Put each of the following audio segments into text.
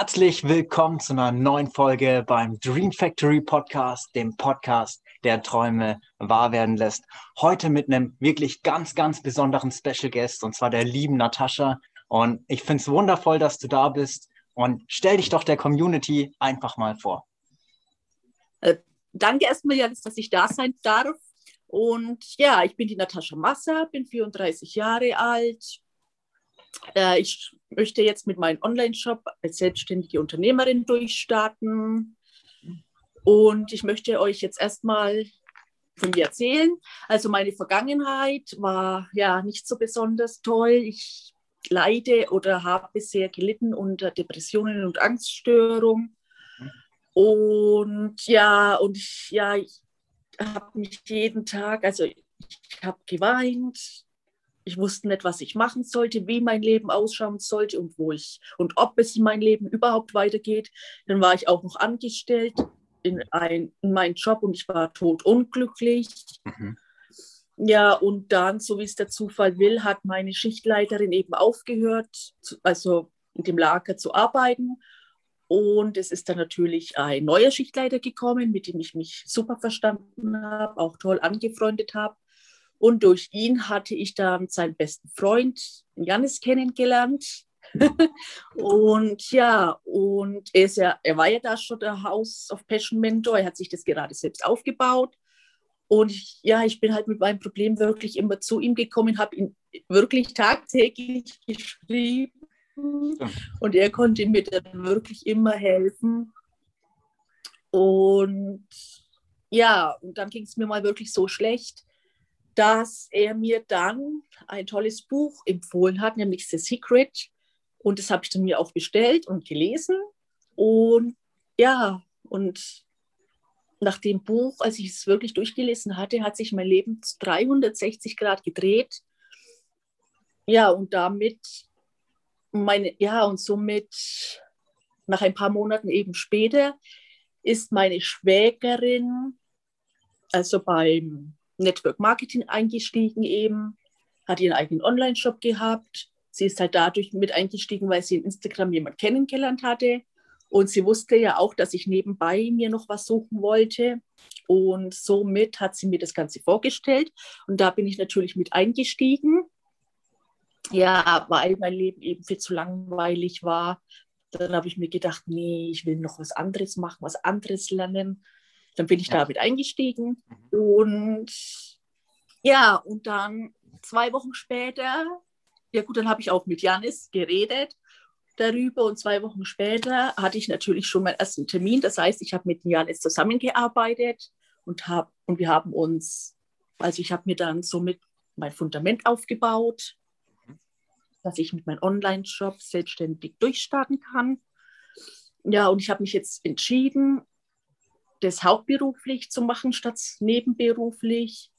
Herzlich willkommen zu einer neuen Folge beim Dream Factory Podcast, dem Podcast, der Träume wahr werden lässt. Heute mit einem wirklich ganz, ganz besonderen Special Guest und zwar der lieben Natascha. Und ich finde es wundervoll, dass du da bist. Und stell dich doch der Community einfach mal vor. Äh, danke erstmal, Janis, dass ich da sein darf. Und ja, ich bin die Natascha Masser, bin 34 Jahre alt. Äh, ich möchte jetzt mit meinem Online-Shop als selbstständige Unternehmerin durchstarten. Und ich möchte euch jetzt erstmal von mir erzählen. Also meine Vergangenheit war ja nicht so besonders toll. Ich leide oder habe bisher gelitten unter Depressionen und Angststörungen. Und ja, und ich, ja, ich habe mich jeden Tag, also ich habe geweint, ich wusste nicht, was ich machen sollte, wie mein Leben ausschauen sollte und wo ich und ob es in meinem Leben überhaupt weitergeht. Dann war ich auch noch angestellt in, ein, in meinen Job und ich war totunglücklich. Mhm. Ja, und dann, so wie es der Zufall will, hat meine Schichtleiterin eben aufgehört, also in dem Lager zu arbeiten. Und es ist dann natürlich ein neuer Schichtleiter gekommen, mit dem ich mich super verstanden habe, auch toll angefreundet habe. Und durch ihn hatte ich dann seinen besten Freund, Janis, kennengelernt. und ja, und er, ja, er war ja da schon der House of Passion Mentor, er hat sich das gerade selbst aufgebaut. Und ich, ja, ich bin halt mit meinem Problem wirklich immer zu ihm gekommen, habe ihn wirklich tagtäglich geschrieben. Und er konnte mir dann wirklich immer helfen. Und ja, und dann ging es mir mal wirklich so schlecht, dass er mir dann ein tolles Buch empfohlen hat, nämlich The Secret. Und das habe ich dann mir auch bestellt und gelesen. Und ja, und nach dem Buch, als ich es wirklich durchgelesen hatte, hat sich mein Leben 360 Grad gedreht. Ja, und damit meine, ja, und somit nach ein paar Monaten eben später ist meine Schwägerin, also beim Network Marketing eingestiegen eben, hat ihren eigenen Online-Shop gehabt. Sie ist halt dadurch mit eingestiegen, weil sie in Instagram jemand kennengelernt hatte. Und sie wusste ja auch, dass ich nebenbei mir noch was suchen wollte. Und somit hat sie mir das Ganze vorgestellt. Und da bin ich natürlich mit eingestiegen. Ja, weil mein Leben eben viel zu langweilig war. Dann habe ich mir gedacht, nee, ich will noch was anderes machen, was anderes lernen. Dann bin ich ja. damit eingestiegen. Mhm. Und ja, und dann zwei Wochen später, ja gut, dann habe ich auch mit Janis geredet darüber und zwei Wochen später hatte ich natürlich schon meinen ersten Termin. Das heißt, ich habe mit Janis zusammengearbeitet und, hab, und wir haben uns, also ich habe mir dann somit mein Fundament aufgebaut, dass ich mit meinem Online-Shop selbstständig durchstarten kann. Ja, und ich habe mich jetzt entschieden, das hauptberuflich zu machen statt nebenberuflich,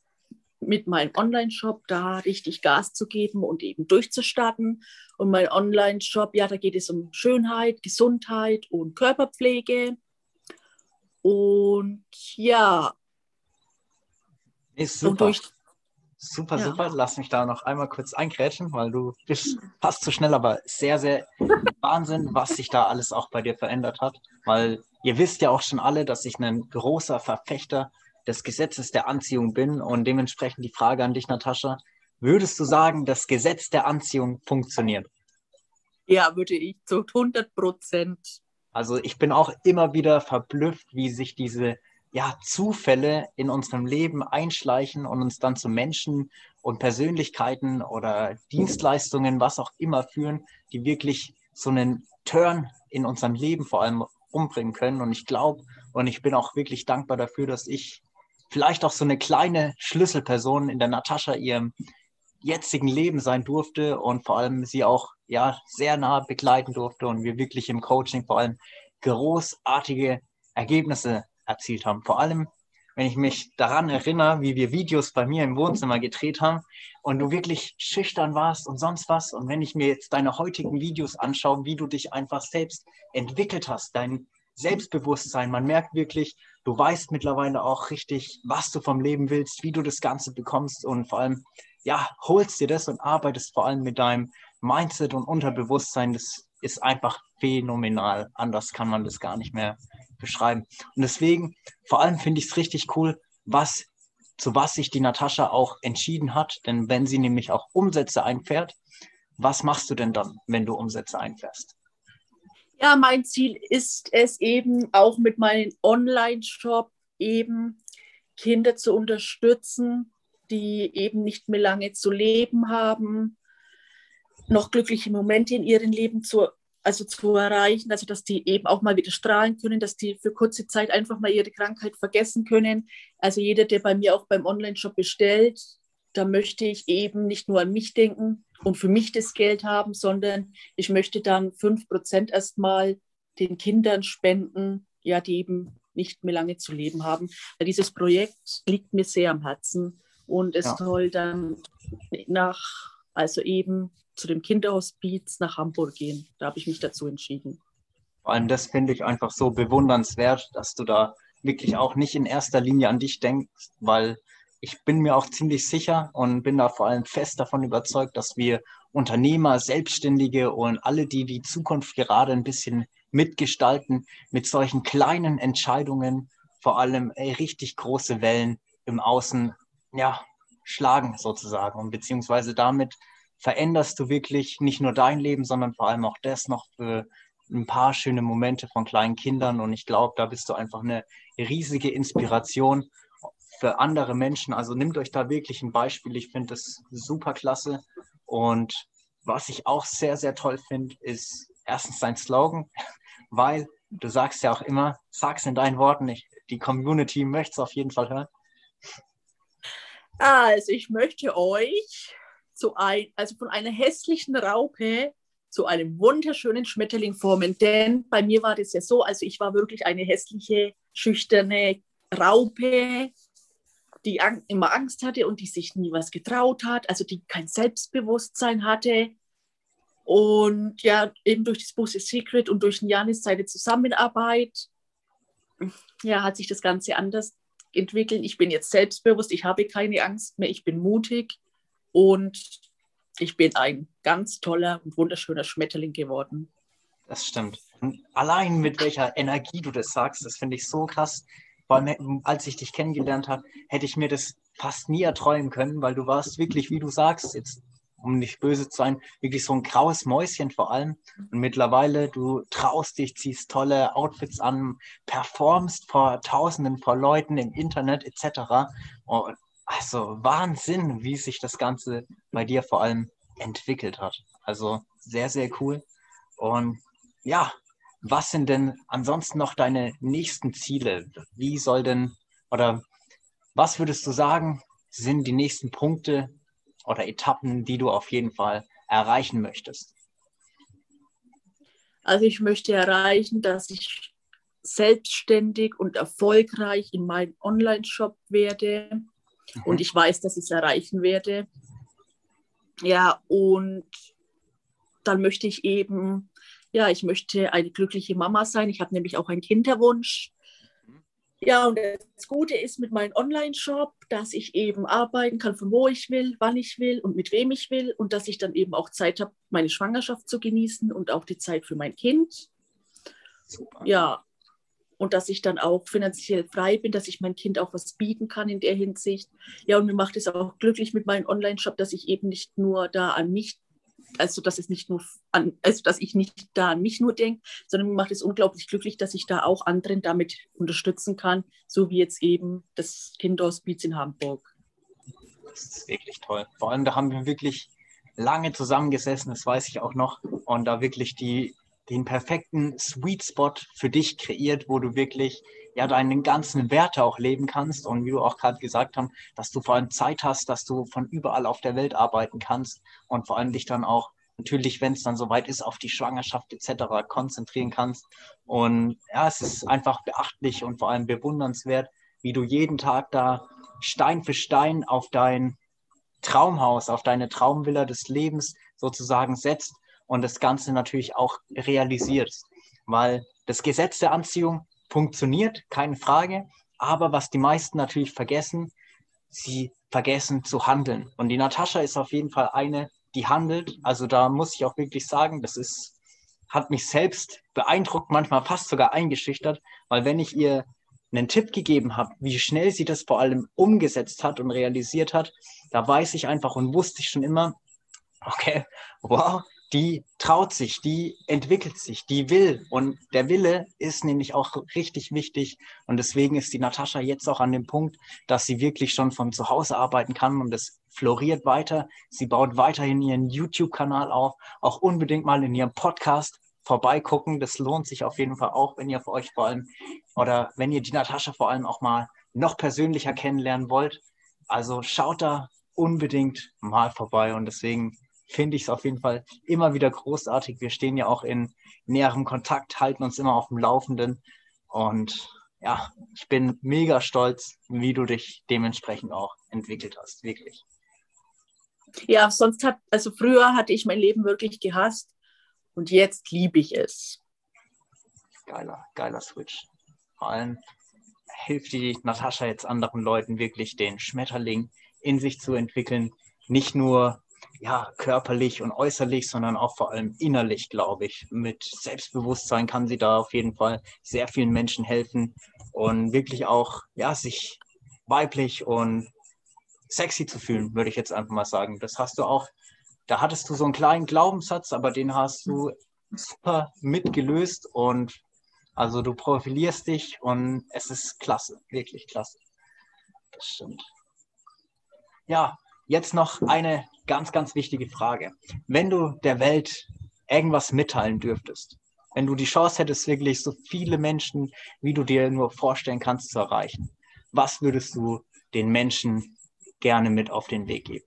mit meinem Online-Shop da richtig Gas zu geben und eben durchzustarten. Und mein Online-Shop, ja, da geht es um Schönheit, Gesundheit und Körperpflege. Und ja. Ist super. Und durch, Super, ja. super. Lass mich da noch einmal kurz eingrätschen, weil du bist fast zu schnell, aber sehr, sehr Wahnsinn, was sich da alles auch bei dir verändert hat. Weil ihr wisst ja auch schon alle, dass ich ein großer Verfechter des Gesetzes der Anziehung bin und dementsprechend die Frage an dich, Natascha. Würdest du sagen, das Gesetz der Anziehung funktioniert? Ja, würde ich zu 100 Prozent. Also ich bin auch immer wieder verblüfft, wie sich diese ja, Zufälle in unserem Leben einschleichen und uns dann zu Menschen und Persönlichkeiten oder Dienstleistungen, was auch immer führen, die wirklich so einen Turn in unserem Leben vor allem umbringen können. Und ich glaube und ich bin auch wirklich dankbar dafür, dass ich vielleicht auch so eine kleine Schlüsselperson in der Natascha ihrem jetzigen Leben sein durfte und vor allem sie auch ja sehr nah begleiten durfte und wir wirklich im Coaching vor allem großartige Ergebnisse erzielt haben. Vor allem, wenn ich mich daran erinnere, wie wir Videos bei mir im Wohnzimmer gedreht haben und du wirklich schüchtern warst und sonst was. Und wenn ich mir jetzt deine heutigen Videos anschaue, wie du dich einfach selbst entwickelt hast, dein Selbstbewusstsein, man merkt wirklich, du weißt mittlerweile auch richtig, was du vom Leben willst, wie du das Ganze bekommst und vor allem, ja, holst dir das und arbeitest vor allem mit deinem Mindset und Unterbewusstsein. Das ist einfach phänomenal. Anders kann man das gar nicht mehr beschreiben. Und deswegen, vor allem finde ich es richtig cool, was, zu was sich die Natascha auch entschieden hat. Denn wenn sie nämlich auch Umsätze einfährt, was machst du denn dann, wenn du Umsätze einfährst? Ja, mein Ziel ist es eben auch mit meinem Online-Shop eben Kinder zu unterstützen, die eben nicht mehr lange zu leben haben, noch glückliche Momente in ihrem Leben zu, also zu erreichen, also dass die eben auch mal wieder strahlen können, dass die für kurze Zeit einfach mal ihre Krankheit vergessen können. Also jeder, der bei mir auch beim Online-Shop bestellt, da möchte ich eben nicht nur an mich denken und für mich das Geld haben, sondern ich möchte dann 5% erstmal den Kindern spenden, ja, die eben nicht mehr lange zu leben haben. Weil dieses Projekt liegt mir sehr am Herzen und es ja. soll dann nach, also eben zu dem Kinderhospiz nach Hamburg gehen. Da habe ich mich dazu entschieden. Vor allem das finde ich einfach so bewundernswert, dass du da wirklich auch nicht in erster Linie an dich denkst, weil ich bin mir auch ziemlich sicher und bin da vor allem fest davon überzeugt, dass wir Unternehmer, Selbstständige und alle, die die Zukunft gerade ein bisschen mitgestalten, mit solchen kleinen Entscheidungen vor allem ey, richtig große Wellen im Außen ja, schlagen sozusagen und beziehungsweise damit veränderst du wirklich nicht nur dein Leben, sondern vor allem auch das noch für ein paar schöne Momente von kleinen Kindern und ich glaube, da bist du einfach eine riesige Inspiration für andere Menschen. Also nehmt euch da wirklich ein Beispiel. Ich finde das super klasse. Und was ich auch sehr, sehr toll finde, ist erstens dein Slogan, weil du sagst ja auch immer, sag's in deinen Worten nicht. Die Community möchte es auf jeden Fall hören. Also ich möchte euch zu ein, also von einer hässlichen Raupe zu einem wunderschönen Schmetterling formen. Denn bei mir war das ja so, also ich war wirklich eine hässliche, schüchterne Raupe, die immer Angst hatte und die sich nie was getraut hat, also die kein Selbstbewusstsein hatte. Und ja, eben durch das Buch Secret und durch Janis seine Zusammenarbeit, ja, hat sich das Ganze anders entwickelt. Ich bin jetzt selbstbewusst, ich habe keine Angst mehr, ich bin mutig und ich bin ein ganz toller und wunderschöner Schmetterling geworden. Das stimmt. Und allein mit welcher Energie du das sagst, das finde ich so krass. Allem, als ich dich kennengelernt habe, hätte ich mir das fast nie erträumen können, weil du warst wirklich, wie du sagst, jetzt um nicht böse zu sein, wirklich so ein graues Mäuschen vor allem. Und mittlerweile, du traust dich, ziehst tolle Outfits an, performst vor Tausenden von Leuten im Internet etc. Und also Wahnsinn, wie sich das Ganze bei dir vor allem entwickelt hat. Also sehr, sehr cool. Und ja, was sind denn ansonsten noch deine nächsten Ziele? Wie soll denn oder was würdest du sagen, sind die nächsten Punkte oder Etappen, die du auf jeden Fall erreichen möchtest? Also ich möchte erreichen, dass ich selbstständig und erfolgreich in meinem Online-Shop werde. Mhm. Und ich weiß, dass ich es erreichen werde. Ja, und dann möchte ich eben ja, ich möchte eine glückliche Mama sein. Ich habe nämlich auch einen Kinderwunsch. Ja, und das Gute ist mit meinem Online-Shop, dass ich eben arbeiten kann, von wo ich will, wann ich will und mit wem ich will und dass ich dann eben auch Zeit habe, meine Schwangerschaft zu genießen und auch die Zeit für mein Kind. Super. Ja, und dass ich dann auch finanziell frei bin, dass ich mein Kind auch was bieten kann in der Hinsicht. Ja, und mir macht es auch glücklich mit meinem Online-Shop, dass ich eben nicht nur da an mich also dass es nicht nur an, also dass ich nicht da an mich nur denke, sondern mir macht es unglaublich glücklich, dass ich da auch anderen damit unterstützen kann, so wie jetzt eben das Kinderhospiz in Hamburg. Das ist wirklich toll. Vor allem, da haben wir wirklich lange zusammengesessen, das weiß ich auch noch, und da wirklich die, den perfekten Sweet Spot für dich kreiert, wo du wirklich ja deinen ganzen Werte auch leben kannst und wie du auch gerade gesagt hast, dass du vor allem Zeit hast, dass du von überall auf der Welt arbeiten kannst und vor allem dich dann auch natürlich, wenn es dann soweit ist, auf die Schwangerschaft etc. konzentrieren kannst. Und ja, es ist einfach beachtlich und vor allem bewundernswert, wie du jeden Tag da Stein für Stein auf dein Traumhaus, auf deine Traumvilla des Lebens sozusagen setzt und das Ganze natürlich auch realisierst. Weil das Gesetz der Anziehung funktioniert, keine Frage. Aber was die meisten natürlich vergessen, sie vergessen zu handeln. Und die Natascha ist auf jeden Fall eine, die handelt. Also da muss ich auch wirklich sagen, das ist hat mich selbst beeindruckt, manchmal fast sogar eingeschüchtert, weil wenn ich ihr einen Tipp gegeben habe, wie schnell sie das vor allem umgesetzt hat und realisiert hat, da weiß ich einfach und wusste ich schon immer, okay, wow, die traut sich, die entwickelt sich, die will. Und der Wille ist nämlich auch richtig wichtig. Und deswegen ist die Natascha jetzt auch an dem Punkt, dass sie wirklich schon von zu Hause arbeiten kann und es floriert weiter. Sie baut weiterhin ihren YouTube-Kanal auf, auch unbedingt mal in ihrem Podcast vorbeigucken. Das lohnt sich auf jeden Fall auch, wenn ihr für euch vor allem oder wenn ihr die Natascha vor allem auch mal noch persönlicher kennenlernen wollt. Also schaut da unbedingt mal vorbei und deswegen finde ich es auf jeden Fall immer wieder großartig. Wir stehen ja auch in näherem Kontakt, halten uns immer auf dem Laufenden. Und ja, ich bin mega stolz, wie du dich dementsprechend auch entwickelt hast, wirklich. Ja, sonst hat, also früher hatte ich mein Leben wirklich gehasst und jetzt liebe ich es. Geiler, geiler Switch. Vor allem hilft die Natascha jetzt anderen Leuten wirklich den Schmetterling in sich zu entwickeln. Nicht nur ja, körperlich und äußerlich, sondern auch vor allem innerlich, glaube ich. Mit Selbstbewusstsein kann sie da auf jeden Fall sehr vielen Menschen helfen und wirklich auch, ja, sich weiblich und sexy zu fühlen, würde ich jetzt einfach mal sagen. Das hast du auch, da hattest du so einen kleinen Glaubenssatz, aber den hast du super mitgelöst und also du profilierst dich und es ist klasse, wirklich klasse. Das stimmt. Ja, jetzt noch eine ganz, ganz wichtige Frage. Wenn du der Welt irgendwas mitteilen dürftest, wenn du die Chance hättest, wirklich so viele Menschen, wie du dir nur vorstellen kannst, zu erreichen, was würdest du den Menschen gerne mit auf den Weg geben?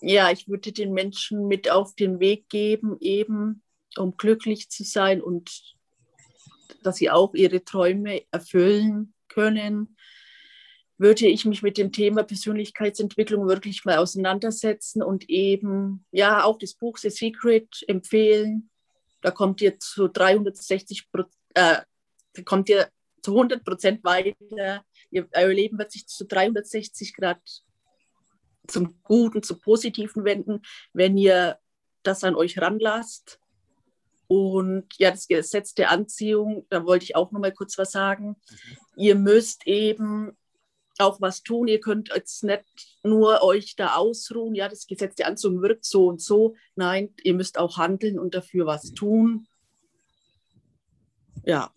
Ja, ich würde den Menschen mit auf den Weg geben, eben um glücklich zu sein und dass sie auch ihre Träume erfüllen können, würde ich mich mit dem Thema Persönlichkeitsentwicklung wirklich mal auseinandersetzen und eben, ja, auch das Buch The Secret empfehlen. Da kommt ihr zu 360, äh, da kommt ihr zu 100 Prozent weiter. Ihr, euer Leben wird sich zu 360 Grad zum Guten, zum Positiven wenden, wenn ihr das an euch ranlasst. Und ja, das Gesetz der Anziehung, da wollte ich auch noch mal kurz was sagen. Mhm. Ihr müsst eben auch was tun. Ihr könnt jetzt nicht nur euch da ausruhen, ja, das Gesetz der Anziehung wirkt so und so. Nein, ihr müsst auch handeln und dafür was tun. Ja.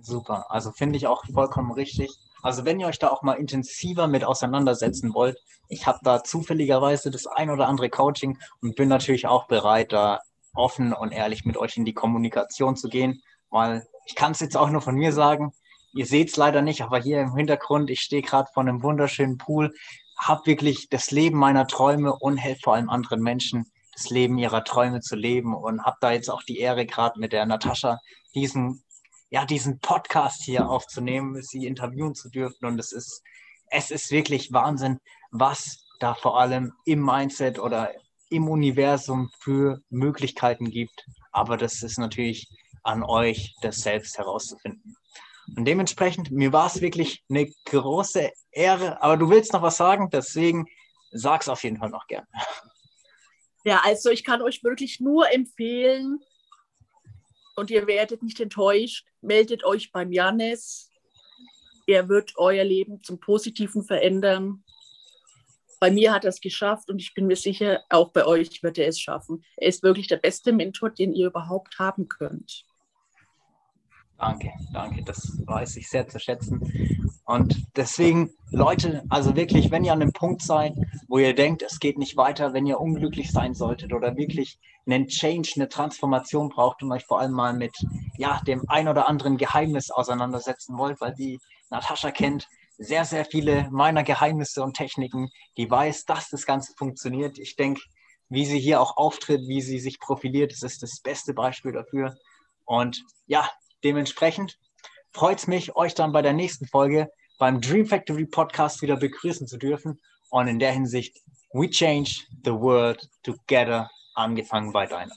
Super, also finde ich auch vollkommen richtig. Also wenn ihr euch da auch mal intensiver mit auseinandersetzen wollt, ich habe da zufälligerweise das ein oder andere Coaching und bin natürlich auch bereit, da offen und ehrlich mit euch in die Kommunikation zu gehen, weil ich kann es jetzt auch nur von mir sagen, Ihr seht es leider nicht, aber hier im Hintergrund, ich stehe gerade vor einem wunderschönen Pool, habe wirklich das Leben meiner Träume und helfe vor allem anderen Menschen, das Leben ihrer Träume zu leben und habe da jetzt auch die Ehre gerade mit der Natascha diesen ja diesen Podcast hier aufzunehmen, sie interviewen zu dürfen und es ist es ist wirklich Wahnsinn, was da vor allem im Mindset oder im Universum für Möglichkeiten gibt. Aber das ist natürlich an euch, das selbst herauszufinden. Und dementsprechend, mir war es wirklich eine große Ehre. Aber du willst noch was sagen, deswegen sag es auf jeden Fall noch gern. Ja, also ich kann euch wirklich nur empfehlen, und ihr werdet nicht enttäuscht, meldet euch beim Janis. Er wird euer Leben zum Positiven verändern. Bei mir hat er es geschafft und ich bin mir sicher, auch bei euch wird er es schaffen. Er ist wirklich der beste Mentor, den ihr überhaupt haben könnt. Danke, danke, das weiß ich sehr zu schätzen. Und deswegen, Leute, also wirklich, wenn ihr an dem Punkt seid, wo ihr denkt, es geht nicht weiter, wenn ihr unglücklich sein solltet oder wirklich einen Change, eine Transformation braucht und euch vor allem mal mit ja, dem ein oder anderen Geheimnis auseinandersetzen wollt, weil die Natascha kennt sehr, sehr viele meiner Geheimnisse und Techniken, die weiß, dass das Ganze funktioniert. Ich denke, wie sie hier auch auftritt, wie sie sich profiliert, das ist das beste Beispiel dafür. Und ja, Dementsprechend freut es mich, euch dann bei der nächsten Folge beim Dream Factory Podcast wieder begrüßen zu dürfen. Und in der Hinsicht, we change the world together, angefangen bei deiner.